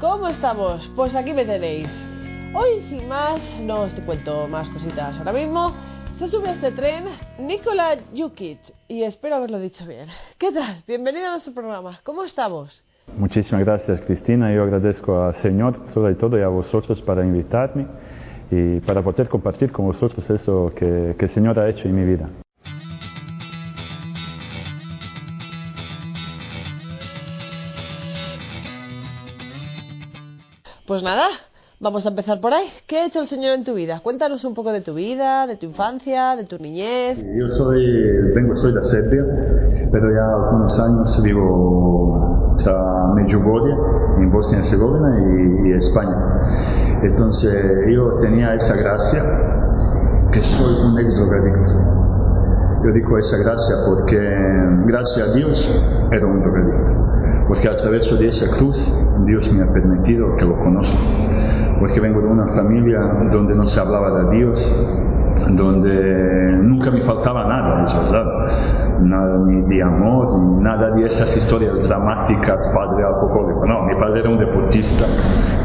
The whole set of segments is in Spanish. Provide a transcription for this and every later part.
¿Cómo estamos? Pues aquí me tenéis. Hoy, sin más, no os cuento más cositas. Ahora mismo se sube este tren Nikola Jukic y espero haberlo dicho bien. ¿Qué tal? Bienvenido a nuestro programa. ¿Cómo estamos? Muchísimas gracias, Cristina. Yo agradezco al Señor, sobre todo, y a vosotros para invitarme y para poder compartir con vosotros eso que, que el Señor ha hecho en mi vida. Pues nada, vamos a empezar por ahí. ¿Qué ha hecho el Señor en tu vida? Cuéntanos un poco de tu vida, de tu infancia, de tu niñez. Yo soy, vengo, soy de Serbia, pero ya algunos años vivo entre Medjugorje, en Bosnia y Herzegovina, y, y España. Entonces yo tenía esa gracia que soy un ex drogadicto. Yo digo esa gracia porque, gracias a Dios, era un drogadicto. Porque a través de esa cruz, Dios me ha permitido que lo conozca. Porque vengo de una familia donde no se hablaba de Dios, donde nunca me faltaba nada, es verdad. Nada ni de amor, ni nada de esas historias dramáticas, padre alcohólico. No, mi padre era un deportista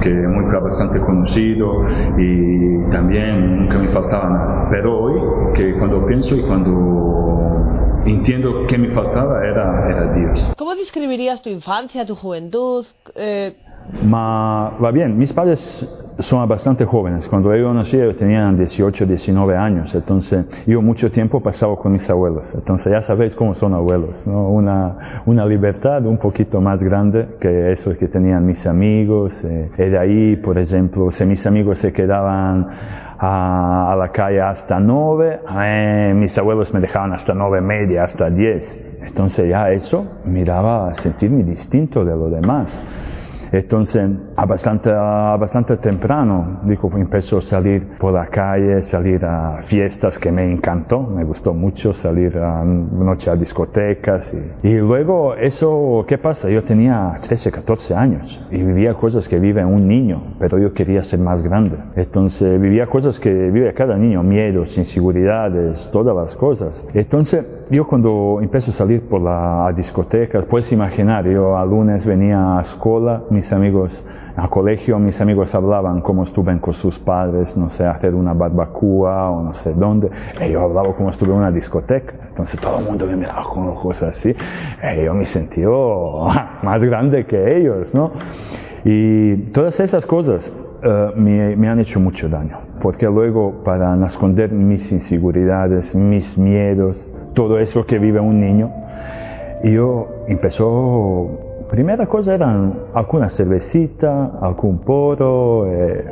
que muy bastante conocido y también nunca me faltaba nada. Pero hoy, que cuando pienso y cuando entiendo que me faltaba era, era Dios. ¿Cómo describirías tu infancia, tu juventud? Eh, Ma va bien, mis padres son bastante jóvenes. Cuando yo nací ellos tenían 18, 19 años. Entonces yo mucho tiempo pasaba con mis abuelos. Entonces ya sabéis cómo son abuelos. ¿no? Una, una libertad un poquito más grande que eso que tenían mis amigos. Eh, de ahí, por ejemplo, si mis amigos se quedaban a, a la calle hasta 9, eh, mis abuelos me dejaban hasta 9 media, hasta 10. Entonces ya eso me daba sentirme distinto de los demás. Entonces, a bastante, a bastante temprano, digo, empezó a salir por la calle, salir a fiestas que me encantó, me gustó mucho salir a noche a discotecas. Y, luego, eso, ¿qué pasa? Yo tenía 13, 14 años y vivía cosas que vive un niño, pero yo quería ser más grande. Entonces, vivía cosas que vive cada niño, miedos, inseguridades, todas las cosas. Entonces, yo cuando empecé a salir por las discotecas, puedes imaginar, yo a lunes venía a escuela, mis amigos al colegio, mis amigos hablaban cómo estuve con sus padres, no sé, hacer una barbacoa o no sé dónde. Y yo hablaba como estuve en una discoteca. Entonces todo el mundo me miraba con ojos así. Y yo me sentí más grande que ellos, ¿no? Y todas esas cosas uh, me, me han hecho mucho daño. Porque luego, para esconder mis inseguridades, mis miedos, todo eso que vive un niño, yo empezó primera cosa eran alguna cervecita, algún poro, eh,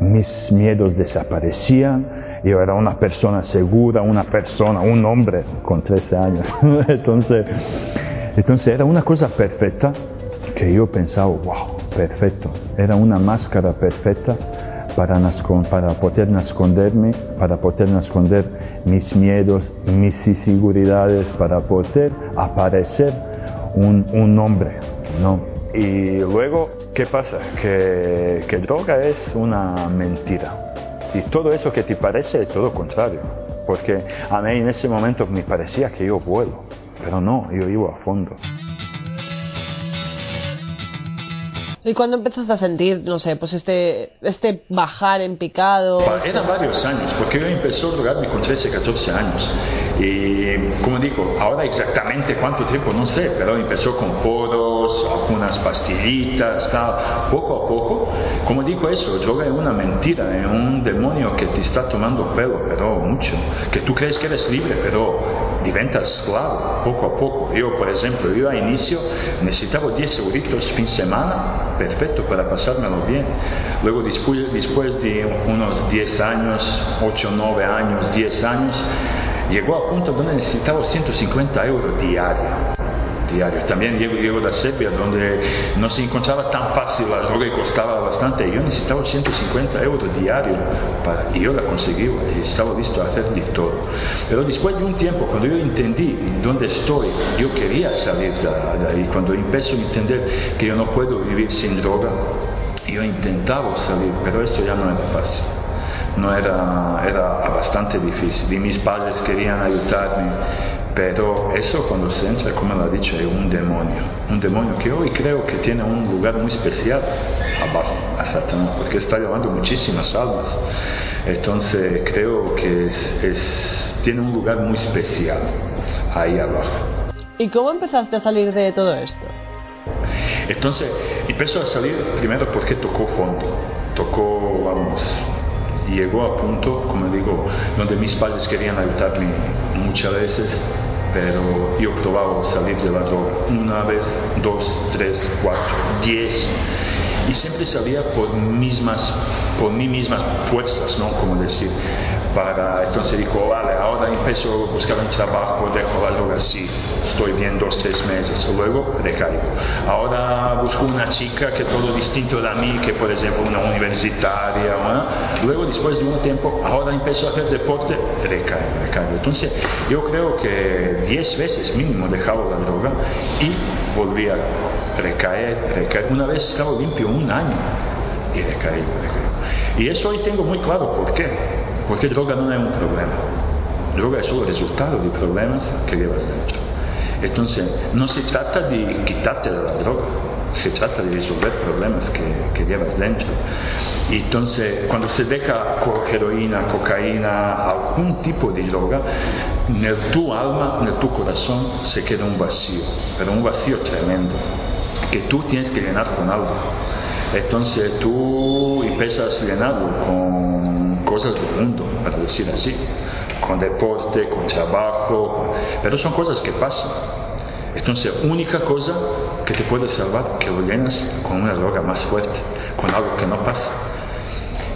mis miedos desaparecían, yo era una persona segura, una persona, un hombre con 13 años, entonces, entonces era una cosa perfecta que yo pensaba, wow, perfecto, era una máscara perfecta para, para poder esconderme, para poder esconder mis miedos, mis inseguridades, para poder aparecer un, un nombre, ¿no? Y luego, ¿qué pasa? Que, que droga es una mentira. Y todo eso que te parece es todo contrario. Porque a mí en ese momento me parecía que yo vuelo, pero no, yo iba a fondo. ¿Y cuándo empezaste a sentir, no sé, pues este, este bajar en picado? Eran varios años, porque yo empecé a drogarme con 13, 14 años. Y como digo, ahora exactamente cuánto tiempo, no sé, pero empezó con poros, algunas pastillitas, tal, poco a poco. Como digo eso, droga es una mentira, es un demonio que te está tomando pelo, pero mucho. Que tú crees que eres libre, pero diventas esclavo, poco a poco. Yo, por ejemplo, yo a inicio necesitaba 10 euritos fin semana, perfecto para pasármelo bien. Luego, después, después de unos 10 años, 8, 9 años, 10 años, llegó a punto donde necesitaba 150 euros diario. Diario. También llego, llego de Serbia, donde no se encontraba tan fácil la droga y costaba bastante. Yo necesitaba 150 euros diario para, y yo la conseguí estaba listo a hacer de todo. Pero después de un tiempo, cuando yo entendí dónde estoy, yo quería salir de, de ahí. Cuando empecé a entender que yo no puedo vivir sin droga, yo intentaba salir, pero esto ya no era fácil no era, era bastante difícil y mis padres querían ayudarme Pero eso cuando se entra, como lo ha dicho, es un demonio. Un demonio que hoy creo que tiene un lugar muy especial abajo a Satanás, porque está llevando muchísimas almas. Entonces creo que es, tiene un lugar muy especial ahí abajo. ¿Y cómo empezaste a salir de todo esto? Entonces, empezó a salir primero porque tocó fondo, tocó, vamos, llegó a punto, como digo, donde mis padres querían ayudarme muchas veces, pero yo probaba salir de la droga una vez, dos, tres, cuatro, diez, y siempre salía por mismas, por mí mismas fuerzas, ¿no? Como decir, para, entonces dijo, vale, ahora empiezo a buscar un trabajo, dejo droga así, estoy bien dos, tres meses, luego recaigo. Ahora busco una chica que todo distinto de mí, que por ejemplo una universitaria, luego después de un tiempo, ahora empiezo a hacer deporte, recaigo, recaigo. Entonces yo creo que diez veces mínimo dejaba la droga y volvía a recaer, recaer. Una vez estaba limpio un año y recaí, recaí. Y eso hoy tengo muy claro por qué. Porque droga no es un problema. Droga es solo resultado de problemas que llevas dentro. Entonces, no se trata de quitarte de la droga, se trata de resolver problemas que, que llevas dentro. Y entonces, cuando se deja heroína, cocaína, algún tipo de droga, en tu alma, en tu corazón, se queda un vacío, pero un vacío tremendo, que tú tienes que llenar con algo. Entonces tú empiezas a llenarlo con cosas del mundo, para decir así, con deporte, con trabajo, pero son cosas que pasan. Entonces, única cosa que te puede salvar, que lo llenas con una droga más fuerte, con algo que no pasa.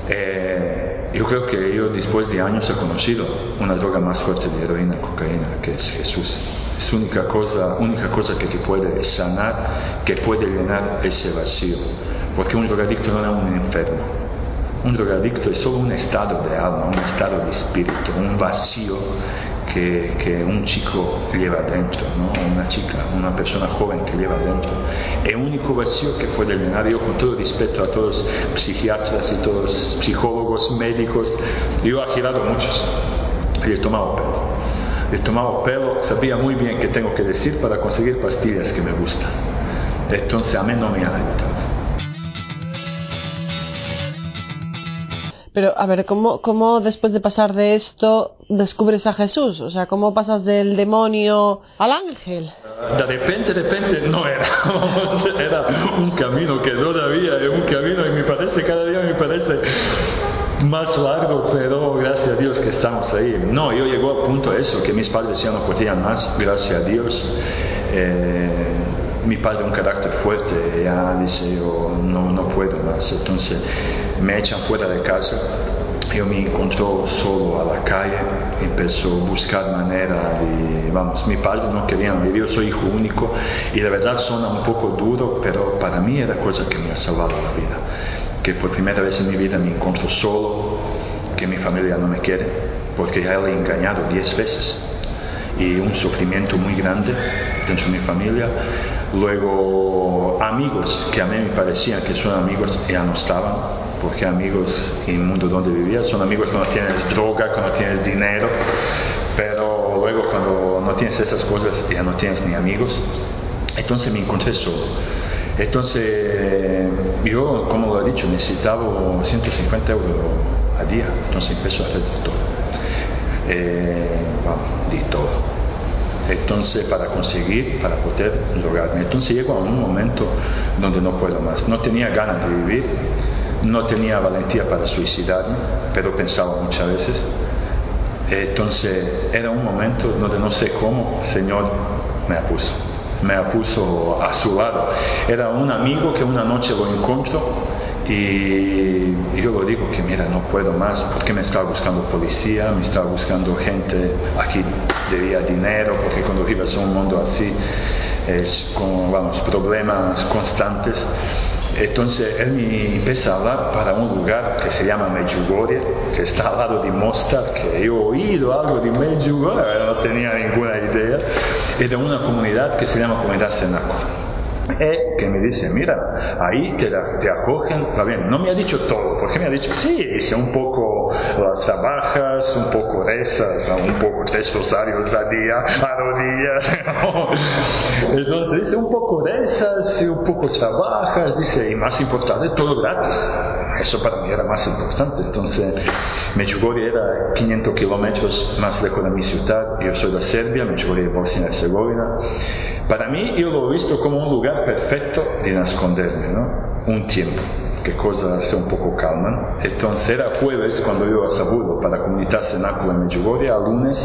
Eh, yo creo que yo después de años he conocido una droga más fuerte de heroína, cocaína, que es Jesús. Es única cosa, única cosa que te puede sanar, que puede llenar ese vacío. Porque un drogadicto no es un enfermo, un drogadicto es solo un estado de alma, un estado de espíritu, un vacío que, que un chico lleva dentro, ¿no? una chica, una persona joven que lleva dentro. El único vacío que puede llenar, yo con todo respeto a todos los psiquiatras y todos los psicólogos, médicos, yo he girado muchos y he tomado pelo. He tomado pelo, sabía muy bien qué tengo que decir para conseguir pastillas que me gustan. Entonces a mí no me han Pero, a ver, ¿cómo, ¿cómo después de pasar de esto descubres a Jesús? O sea, ¿cómo pasas del demonio al ángel? De repente, de repente, no era. era un camino que todavía es un camino y me parece, cada día me parece más largo, pero gracias a Dios que estamos ahí. No, yo llego a punto eso, que mis padres ya no podían más, gracias a Dios. Eh, mi padre un carácter fuerte, ya dice yo no, no puedo más, entonces me echan fuera de casa, yo me encontró solo a la calle, empezó a buscar manera de, vamos, mi padre no quería yo soy hijo único y la verdad suena un poco duro, pero para mí era cosa que me ha salvado la vida, que por primera vez en mi vida me encuentro solo, que mi familia no me quiere, porque ya le he engañado diez veces y un sufrimiento muy grande dentro de mi familia. Luego amigos que a mí me parecían que son amigos ya no estaban, porque amigos en el mundo donde vivía son amigos cuando tienes droga, cuando tienes dinero, pero luego cuando no tienes esas cosas ya no tienes ni amigos. Entonces me encontré solo. Entonces yo, como lo he dicho, necesitaba 150 euros a día, entonces empezó a hacer todo. Eh, de todo. Entonces, para conseguir, para poder lograrme. Entonces llego a un momento donde no puedo más. No tenía ganas de vivir, no tenía valentía para suicidarme, pero pensaba muchas veces. Entonces era un momento donde no sé cómo Señor me apuso. Me apuso a su lado. Era un amigo que una noche lo encuentro y, yo lo digo que mira, no puedo más porque me estaba buscando policía, me estaba buscando gente, aquí debía dinero, porque cuando vives en un mundo así es con, vamos, problemas constantes. Entonces él me empieza a hablar para un lugar que se llama Medjugorje, que está al lado de Mostar, que yo he oído algo de Medjugorje, no tenía ninguna idea, y de una comunidad que se llama Comunidad Cenáculo. Eh, que me dice, mira, ahí te, te acogen, va bien, no me ha dicho todo, porque me ha dicho, sí, dice un poco las trabajas, un poco rezas, un poco tres rosarios al día, a rodillas, entonces dice un poco rezas un poco trabajas, dice, y más importante, todo gratis. Eso para mí era más importante. Entonces, Medjugorje era 500 kilómetros más lejos de mi ciudad. Yo soy de Serbia, Medjugorje es Bosnia y Herzegovina. Para mí, yo lo he visto como un lugar perfecto de esconderme, ¿no? Un tiempo que cosas se un poco calman. Entonces era jueves cuando yo a Sabudo para comunidad cenácula en Medjugorje, a lunes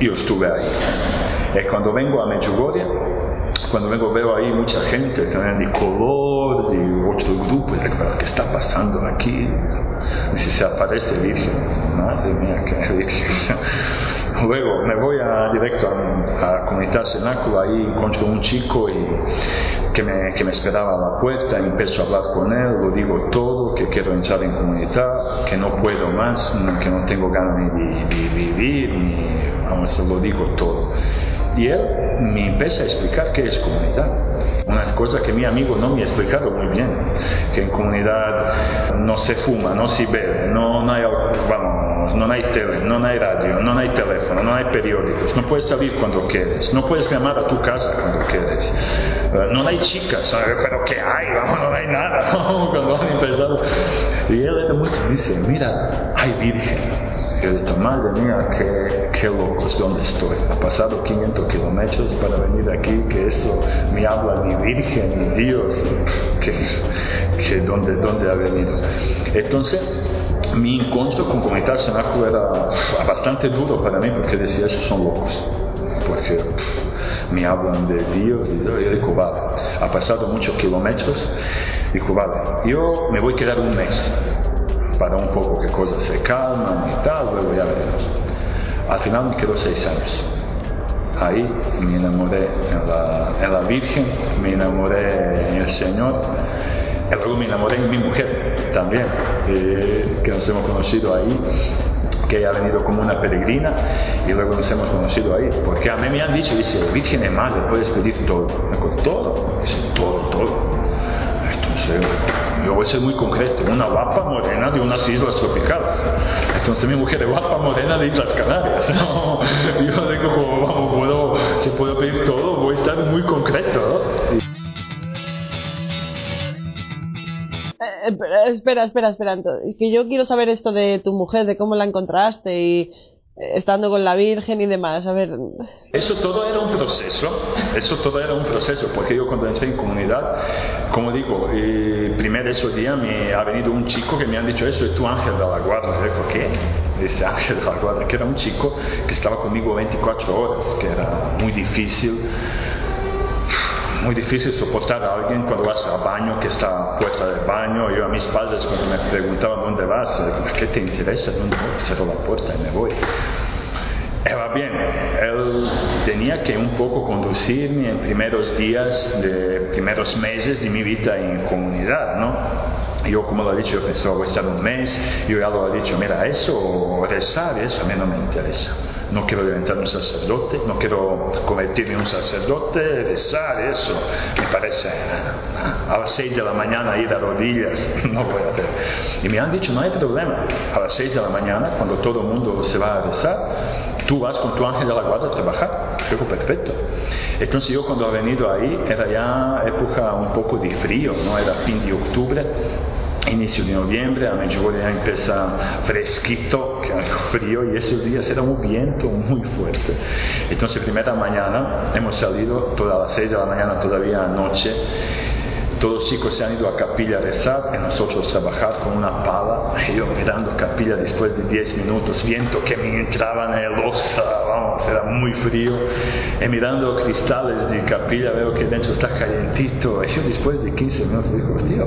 yo estuve ahí. Y cuando vengo a Medjugorje, cuando vengo veo ahí mucha gente también de color, de otro grupo, y digo, ¿qué está pasando aquí? Dice, se aparece Virgen. Madre mía, qué Virgen. Luego me voy a, directo a, la comunidad cenácula, ahí encuentro un chico que, me, esperaba a la puerta, empiezo a hablar con él, lo digo todo, que quiero entrar en comunidad, que no puedo más, que no tengo ganas ni de, vivir, ni, lo digo todo. Y él me empieza a explicar qué es comunidad. Una cosa que mi amigo no me ha explicado muy bien, que en comunidad no se fuma, no se bebe, no, no hay, vamos, no hay tele, no hay radio, no hay teléfono, no hay periódicos, no puedes salir cuando quieres, no puedes llamar a tu casa cuando quieres, eh, no hay chicas, pero ¿qué hay? Vamos, no hay nada. cuando han empezado. Y él era muy, dice, mira, hay virgen. Yo digo, madre mía, qué, qué locos, ¿dónde estoy? Ha pasado 500 kilómetros para venir aquí, que eso me habla ni Virgen, ni Dios, que, que dónde, dónde ha venido. Entonces, mi encuentro con Comunidad Senaco era bastante duro para mí, porque decía, esos son locos porque me hablan de Dios y yo digo, vale, ha pasado muchos kilómetros, digo, vale, yo me voy a quedar un mes, para un poco que cosas se calman y tal, luego ya veremos. Al final me quedo seis años. Ahí me enamoré en la, en la Virgen, me enamoré en el Señor, luego me enamoré en mi mujer también, eh, que nos hemos conocido ahí, que ha venido como una peregrina y luego nos hemos conocido ahí. Porque a mí me han dicho, dice, Virgen es madre, puedes pedir todo. Me todo, dice, todo, todo. Entonces, yo voy a ser muy concreto, una guapa morena de unas islas tropicales. Entonces mi mujer es guapa morena de Islas Canarias. yo digo, como, vamos, puedo, si puedo pedir todo, voy a estar muy concreto. Eh, espera, espera, espera. Que yo quiero saber esto de tu mujer, de cómo la encontraste y estando con la Virgen y demás. A ver. Eso todo era un proceso, eso todo era un proceso, porque yo cuando entré en comunidad, como digo, eh, primer ese día me ha venido un chico que me han dicho, eso es tu ángel de la guarda. Digo, ¿qué? Ese ángel de la guarda, que era un chico que estaba conmigo 24 horas, que era muy difícil muy difícil soportar a alguien cuando vas al baño, que está puesta del baño. Yo a mis padres cuando me preguntaban dónde vas, ¿qué te interesa? ¿Dónde voy? Cierro la puerta y me voy. Era bien, él tenía que un poco conducirme en primeros días, de primeros meses de mi vida en comunidad, ¿no? Yo, como lo he dicho, yo pensaba, voy a un mes, yo ya lo he dicho, mira, eso, rezar, eso a mí no me interesa. No quiero levantar un sacerdote, no quiero convertirme en un sacerdote, rezar, eso me parece a las seis de la mañana ir a rodillas, no voy a hacer. Y me han dicho, no hay problema, a las seis de la mañana, cuando todo el mundo se va a rezar, tú vas con tu ángel de la guarda a trabajar. Digo, perfecto. Entonces yo cuando he venido ahí era ya época un poco de frío, ¿no? Era fin de octubre inicio de noviembre, a Medjugorje ya empieza fresquito, que algo frío, y esos días era un viento muy fuerte. Entonces, primera mañana, hemos salido todas las seis de la mañana, todavía anoche, todos los chicos se han ido a capilla a rezar y nosotros trabajar con una pala. Yo mirando capilla después de 10 minutos, viento que me entraba en el osa, vamos, era muy frío. Y mirando cristales de capilla veo que dentro está calientito. Y yo después de 15 minutos digo, tío,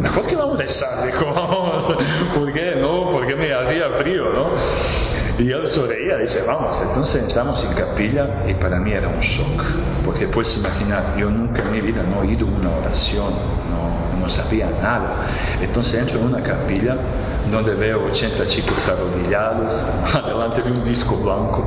mejor que vamos a rezar. Digo, vamos, ¿por qué no? Porque me hacía frío, ¿no? Y él sonreía, dice, vamos, entonces entramos en capilla y para mí era un shock, porque puedes imaginar, yo nunca en mi vida no he oído una oración, no, no sabía nada. Entonces entro en una capilla donde veo 80 chicos arrodillados delante de un disco blanco.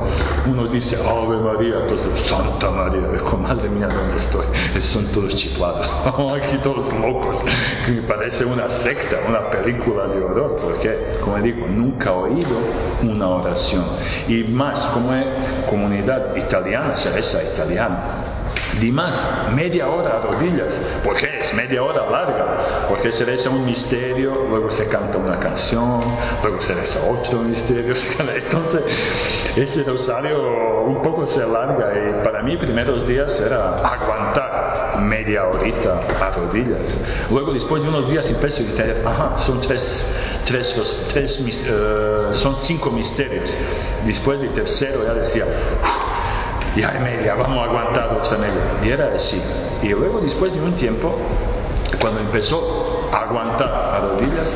Uno dice Ave María, entonces Santa María, digo, madre mía, ¿dónde estoy? Son todos chiflados, aquí todos locos, que me parece una secta, una película de horror, porque, como digo, nunca he oído una oración. Y más, como es comunidad italiana, esa italiana, di más media hora a rodillas. ¿Por qué es media hora larga? Porque se reza un misterio, luego se canta una canción, luego se reza otro misterio. Entonces, ese rosario un poco se alarga y para mí primeros días era aguantar media horita a rodillas. Luego después de unos días empecé a decir, ajá, son tres, tres, tres, eh, son cinco misterios. Después del tercero ya decía, y hay media, vamos a aguantar. Y era así. Y luego, después de un tiempo, cuando empezó a aguantar a rodillas,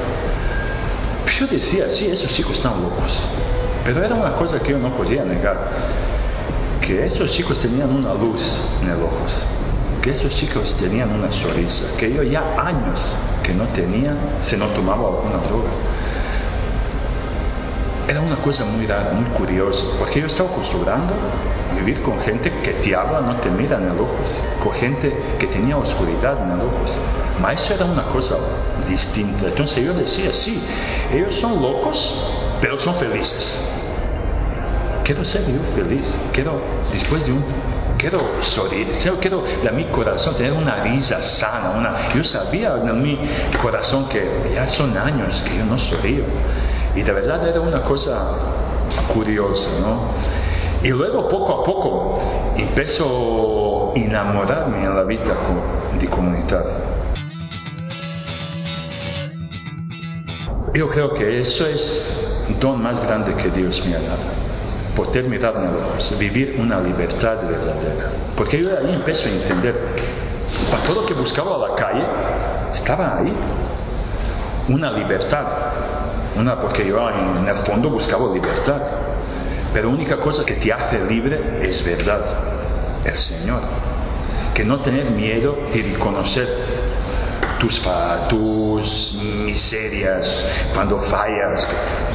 yo decía, sí, esos chicos están locos. Pero era una cosa que yo no podía negar, que esos chicos tenían una luz en los ojos, que esos chicos tenían una sonrisa, que yo ya años que no tenía si no tomaba alguna droga era una cosa muy rara, muy curiosa, porque yo estaba acostumbrando a vivir con gente que te habla, no te mira en los ojos, con gente que tenía oscuridad en los ojos. Mas eso era una cosa distinta. Entonces yo decía, sí, ellos son locos, pero son felices. Quiero ser yo feliz, quiero, después de un quiero sonreír, quiero en mi corazón tener una risa sana. Una, yo sabía en mi corazón que ya son años que yo no sonrío. Y de verdad era una cosa curiosa, ¿no? Y luego poco a poco empezó a enamorarme en la vida de comunidad. Yo creo que eso es el don más grande que Dios me ha dado. Poder mirar en los ojos, vivir una libertad verdadera. Porque yo ahí empiezo a entender, para todo lo que buscaba a la calle, estaba ahí. Una libertad una, porque yo en el fondo buscaba libertad. Pero la única cosa que te hace libre es verdad, el Señor. Que no tener miedo de reconocer tus, tus miserias cuando fallas.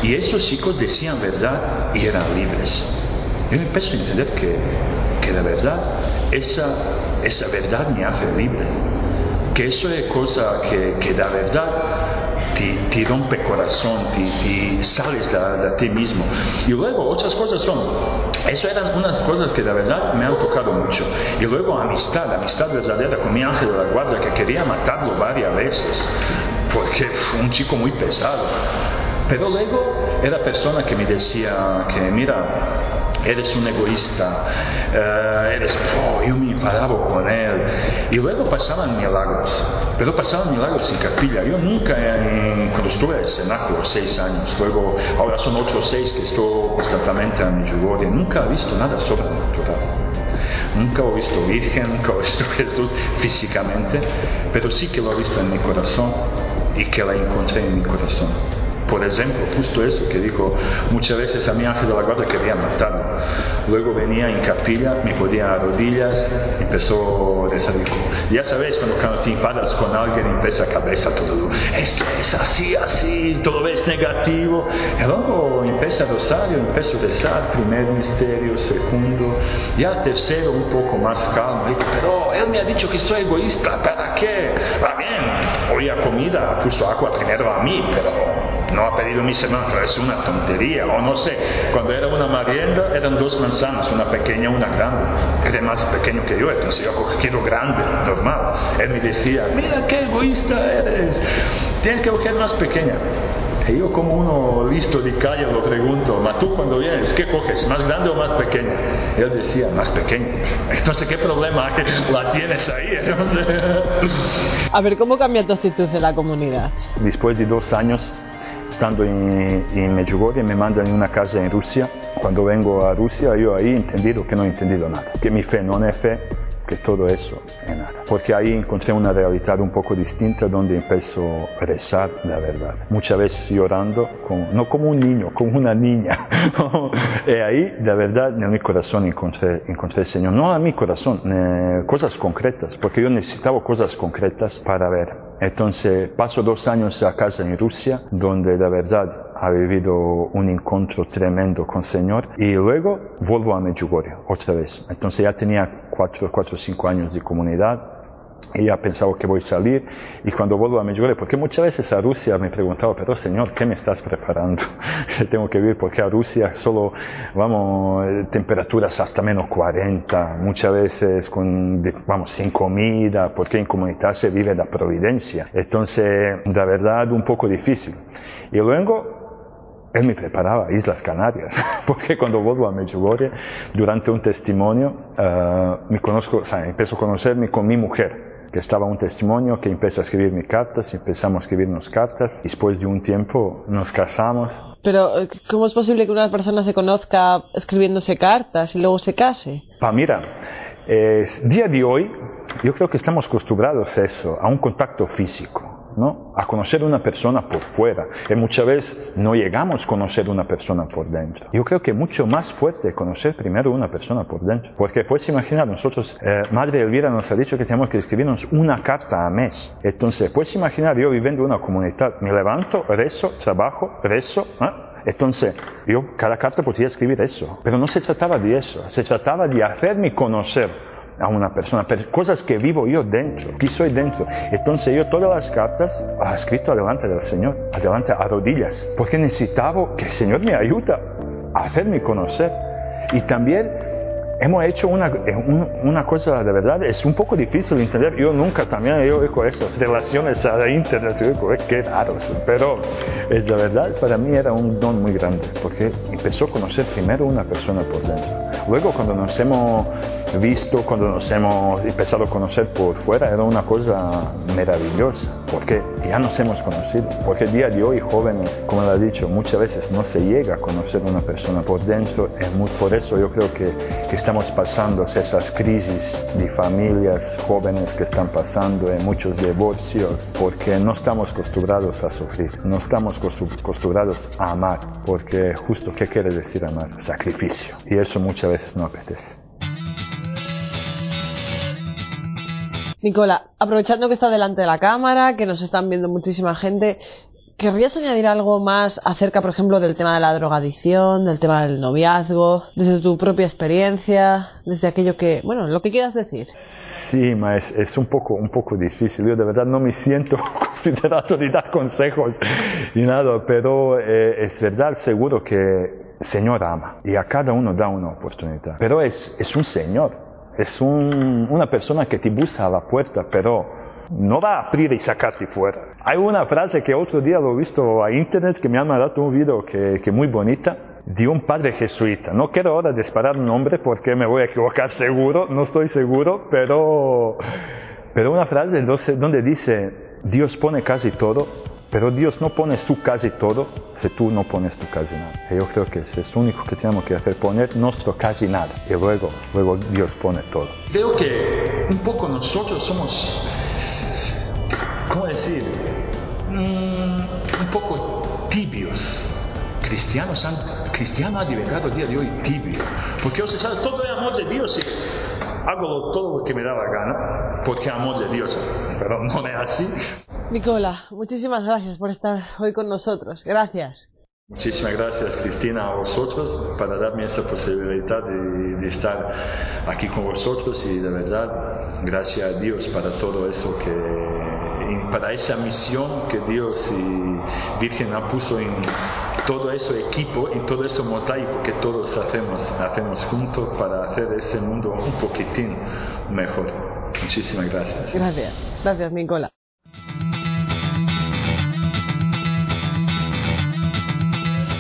Y esos chicos decían verdad y eran libres. Yo empiezo a entender que, que la verdad, esa, esa verdad me hace libre. Que eso es cosa que, que la verdad te, rompe corazón, te, sales de, ti mismo. Y luego otras cosas son, eso eran unas cosas que de verdad me han tocado mucho. Y luego amistad, amistad verdadera con mi ángel de la guardia que quería matarlo varias veces, porque fue un chico muy pesado. Pero luego era persona que me decía que, mira, eres un egoísta, uh, eres, oh, yo me enfadaba con él. Y luego pasaban milagros, pero pasaban milagros en capilla. Yo nunca, cuando estuve en Cenáculo, seis años, luego ahora son otros seis que estoy constantemente en Medjugorje, nunca he visto nada sobrenatural. Nunca he visto Virgen, nunca he visto Jesús físicamente, pero sí que lo he visto en mi corazón y que la encontré en mi corazón. Por ejemplo, justo eso que dijo, muchas veces a mi ángel de la guarda quería matarlo. Luego venía en capilla, me ponía a rodillas, empezó a decir, ya sabes, cuando, te enfadas con alguien, empieza a cabeza todo, es, es así, así, todo es negativo. Y luego empieza a rosario, empezó a rezar, primer misterio, segundo, ya tercero un poco más calmo. pero él me ha dicho que soy egoísta, ¿para qué? Va bien, hoy a comida, puso agua primero a mí, pero no ha pedido mi semana, es una tontería, o no sé, cuando era una merienda eran dos manzanas, una pequeña y una grande, era más pequeño que yo, entonces yo quiero grande, normal. Él me decía, mira qué egoísta eres, tienes que coger más pequeña. Y yo como uno listo de calle lo pregunto, ¿ma tú cuando vienes, qué coges, más grande o más pequeña? Él decía, más pequeña. Entonces, ¿qué problema la tienes ahí? A ver, ¿cómo cambia tu actitud de la comunidad? Después de dos años estando en, en Medjugorje me mandan en una casa en Rusia. Cuando vengo a Rusia yo ahí he entendido que no he entendido nada, que mi fe no es fe, que todo eso es nada. Porque ahí encontré una realidad un poco distinta donde empezó a rezar la verdad. Muchas veces llorando, no como un niño, como una niña. y ahí, la verdad, en mi corazón encontré, encontré el Señor. No en mi corazón, eh, cosas concretas, porque yo necesitaba cosas concretas para ver. Entonces paso dos años a casa en Rusia, donde la verdad ha vivido un encuentro tremendo con el Señor y luego vuelvo a Medjugorje otra vez. Entonces ya tenía cuatro, cuatro o cinco años de comunidad y ya pensaba que voy a salir y cuando vuelvo a Medjugorje, porque muchas veces a Rusia me preguntaba, pero Señor, ¿qué me estás preparando? Tengo que vivir porque a Rusia solo, vamos, temperaturas hasta menos 40, muchas veces con, vamos, sin comida, porque en comunidad se vive la providencia. Entonces, la verdad, un poco difícil. Y luego él me preparaba Islas Canarias, porque cuando vuelvo a Medjugorje, durante un testimonio, uh, me conozco, o sea, empiezo a conocerme con mi mujer, que estaba un testimonio, que empezó a escribirme cartas, empezamos a escribirnos cartas, después de un tiempo nos casamos. Pero, ¿cómo es posible que una persona se conozca escribiéndose cartas y luego se case? Pa, mira, es, día de hoy, yo creo que estamos acostumbrados a eso, a un contacto físico. ¿No? a conocer una persona por fuera. Y muchas veces no llegamos a conocer una persona por dentro. Yo creo que mucho más fuerte conocer primero una persona por dentro. Porque puedes imaginar, nosotros, eh, Madre Elvira nos ha dicho que tenemos que escribirnos una carta a mes. Entonces, puedes imaginar yo viviendo en una comunidad, me levanto, rezo, trabajo, rezo, ¿eh? Entonces, yo cada carta podía escribir eso, pero no se trataba de eso, se trataba de hacerme conocer a una persona, pero cosas que vivo yo dentro, que soy dentro. Entonces yo todas las cartas las escrito delante del Señor, adelante a rodillas, porque necesitaba que el Señor me ayude a hacerme conocer. Y también hemos hecho una, una cosa de verdad, es un poco difícil de entender. Yo nunca también yo con esas relaciones a internet, yo qué pero es de verdad, para mí era un don muy grande, porque empezó a conocer primero una persona por dentro. Luego cuando nos hemos visto, cuando nos hemos empezado a conocer por fuera, era una cosa maravillosa, porque ya nos hemos conocido, porque el día de hoy jóvenes, como lo he dicho, muchas veces no se llega a conocer una persona por dentro, es muy, por eso yo creo que, que estamos pasando esas crisis de familias jóvenes que están pasando, en muchos divorcios, porque no estamos acostumbrados a sufrir, no estamos acostumbrados a amar, porque justo, ¿qué quiere decir amar? Sacrificio, y eso muchas veces no apetece. Nicola, aprovechando que está delante de la cámara, que nos están viendo muchísima gente, ¿querrías añadir algo más acerca, por ejemplo, del tema de la drogadicción, del tema del noviazgo, desde tu propia experiencia, desde aquello que, bueno, lo que quieras decir? Sí, es, es, un, poco, un poco difícil. Yo de verdad no me siento considerado de dar consejos y nada, pero eh, es verdad, seguro que el Señor ama y a cada uno da una oportunidad. Pero es, es un Señor es un, una persona que te busca a la puerta, pero no va a abrir y sacarte fuera. Hay una frase que otro día lo he visto a internet que me han mandado un video que, que muy bonita de un padre jesuita. No quiero ahora disparar un nombre porque me voy a equivocar seguro, no estoy seguro, pero, pero una frase donde dice, Dios pone casi todo pero Dios no pone su casi todo si tú no pones tu casi nada. Yo creo que es lo único que tenemos que hacer, poner nuestro casi nada. Y luego, luego Dios pone todo. Creo que un poco nosotros somos, ¿cómo decir? Mm, un poco tibios. Cristianos han, cristiano ha llegado el día de hoy tibio. Porque, o sea, todo es amor de Dios y hago todo lo que me da la gana, porque amor de Dios. Pero no es así. Nicola, muchísimas gracias por estar hoy con nosotros. Gracias. Muchísimas gracias Cristina a vosotros para darme esta posibilidad de, estar aquí con vosotros y de verdad gracias a Dios para todo eso que, para esa misión que Dios y Virgen ha puesto en todo ese equipo, en todo ese mosaico que todos hacemos, hacemos juntos para hacer ese mundo un poquitín mejor. Muchísimas gracias. Gracias, gracias Nicola.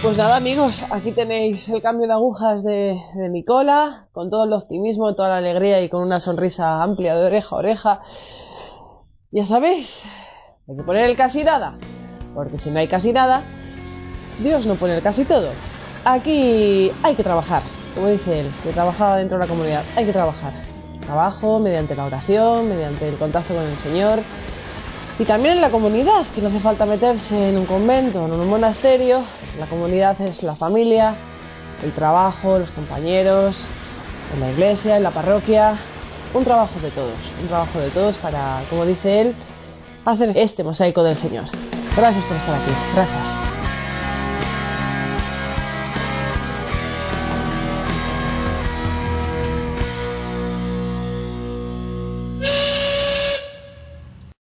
Pues nada amigos, aquí tenéis el cambio de agujas de, de, Nicola, con todo el optimismo, toda la alegría y con una sonrisa amplia de oreja a oreja. Ya sabéis, hay que poner el casi nada, porque si no hay casi nada, Dios no pone el casi todo. Aquí hay que trabajar, como dice él, que trabajaba dentro de la comunidad, hay que trabajar. trabajo, mediante la oración, mediante el contacto con el Señor y también en la comunidad, que no hace falta meterse en un convento en un monasterio, la comunidad es la familia, el trabajo, los compañeros, en la iglesia, en la parroquia, un trabajo de todos, un trabajo de todos para, como dice él, hacer este mosaico del Señor. Gracias por estar aquí, gracias.